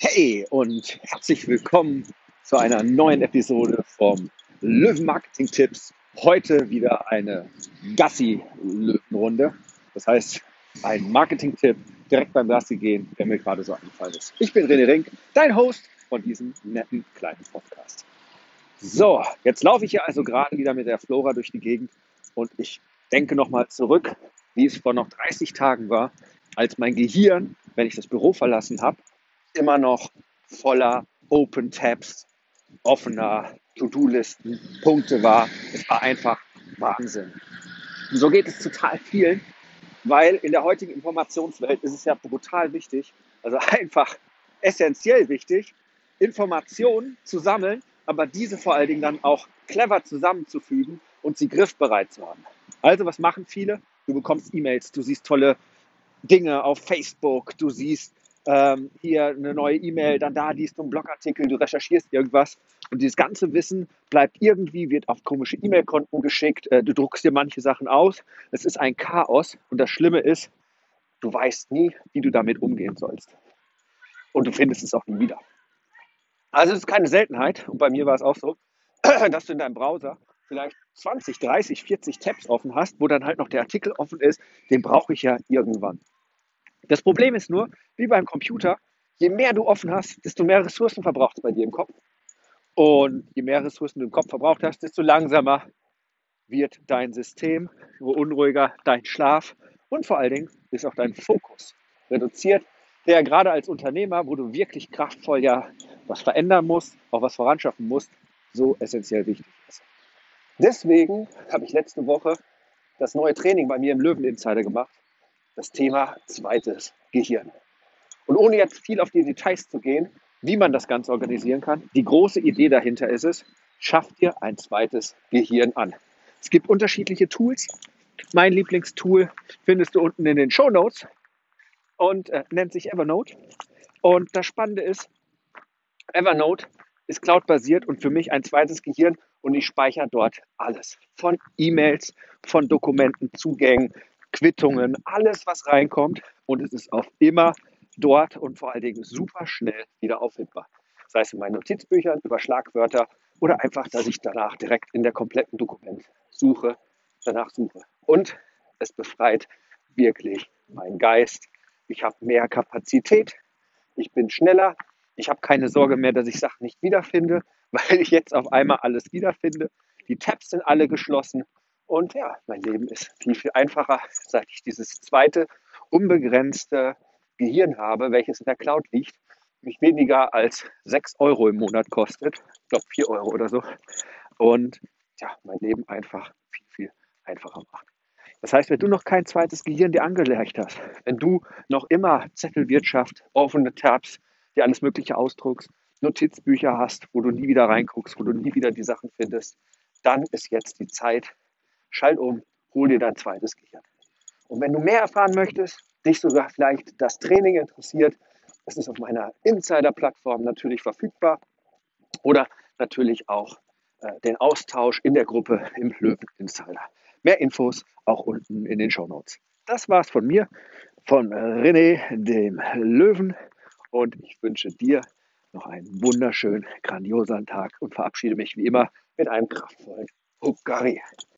Hey und herzlich willkommen zu einer neuen Episode vom Löwen Marketing Tipps. Heute wieder eine Gassi-Löwenrunde. Das heißt, ein Marketing-Tipp direkt beim Gassi gehen, der mir gerade so eingefallen ist. Ich bin René Rink, dein Host von diesem netten kleinen Podcast. So, jetzt laufe ich hier also gerade wieder mit der Flora durch die Gegend und ich denke nochmal zurück, wie es vor noch 30 Tagen war, als mein Gehirn, wenn ich das Büro verlassen habe, immer noch voller Open Tabs, offener To-Do-Listen, Punkte war. Es war einfach Wahnsinn. Und so geht es total vielen, weil in der heutigen Informationswelt ist es ja brutal wichtig, also einfach essentiell wichtig, Informationen zu sammeln, aber diese vor allen Dingen dann auch clever zusammenzufügen und sie griffbereit zu haben. Also was machen viele? Du bekommst E-Mails, du siehst tolle Dinge auf Facebook, du siehst ähm, hier eine neue E-Mail, dann da liest du einen Blogartikel, du recherchierst irgendwas und dieses ganze Wissen bleibt irgendwie, wird auf komische E-Mail-Konten geschickt, äh, du druckst dir manche Sachen aus, es ist ein Chaos und das Schlimme ist, du weißt nie, wie du damit umgehen sollst. Und du findest es auch nie wieder. Also es ist keine Seltenheit und bei mir war es auch so, dass du in deinem Browser vielleicht 20, 30, 40 Tabs offen hast, wo dann halt noch der Artikel offen ist, den brauche ich ja irgendwann. Das Problem ist nur, wie beim Computer, je mehr du offen hast, desto mehr Ressourcen verbraucht es bei dir im Kopf. Und je mehr Ressourcen du im Kopf verbraucht hast, desto langsamer wird dein System, nur unruhiger dein Schlaf und vor allen Dingen ist auch dein Fokus reduziert, der gerade als Unternehmer, wo du wirklich kraftvoll ja was verändern musst, auch was voranschaffen musst, so essentiell wichtig ist. Deswegen habe ich letzte Woche das neue Training bei mir im Löwen Insider gemacht, das Thema zweites Gehirn. Und ohne jetzt viel auf die Details zu gehen, wie man das Ganze organisieren kann, die große Idee dahinter ist es, schaff dir ein zweites Gehirn an. Es gibt unterschiedliche Tools. Mein Lieblingstool findest du unten in den Show Notes und äh, nennt sich Evernote. Und das Spannende ist, Evernote ist cloud-basiert und für mich ein zweites Gehirn und ich speichere dort alles. Von E-Mails, von Dokumenten, Zugängen, Quittungen, alles, was reinkommt. Und es ist auf immer dort und vor allen Dingen super schnell wieder auffindbar. Sei es in meinen Notizbüchern, über Schlagwörter oder einfach, dass ich danach direkt in der kompletten Dokumentsuche danach suche. Und es befreit wirklich meinen Geist. Ich habe mehr Kapazität. Ich bin schneller. Ich habe keine Sorge mehr, dass ich Sachen nicht wiederfinde, weil ich jetzt auf einmal alles wiederfinde. Die Tabs sind alle geschlossen und ja, mein Leben ist viel, viel einfacher, seit ich dieses zweite unbegrenzte Gehirn habe, welches in der Cloud liegt, mich weniger als 6 Euro im Monat kostet. Ich glaube 4 Euro oder so. Und ja, mein Leben einfach viel, viel einfacher macht. Das heißt, wenn du noch kein zweites Gehirn dir angelegt hast, wenn du noch immer Zettelwirtschaft, offene Tabs, dir alles Mögliche ausdruckst, Notizbücher hast, wo du nie wieder reinguckst, wo du nie wieder die Sachen findest, dann ist jetzt die Zeit, schalt um, hol dir dein zweites Gehirn. Und wenn du mehr erfahren möchtest, dich sogar vielleicht das Training interessiert, das ist auf meiner Insider-Plattform natürlich verfügbar oder natürlich auch äh, den Austausch in der Gruppe im Löwen Insider. Mehr Infos auch unten in den Show Notes. Das war's von mir, von René, dem Löwen. Und ich wünsche dir noch einen wunderschönen, grandiosen Tag und verabschiede mich wie immer mit einem kraftvollen Hukari.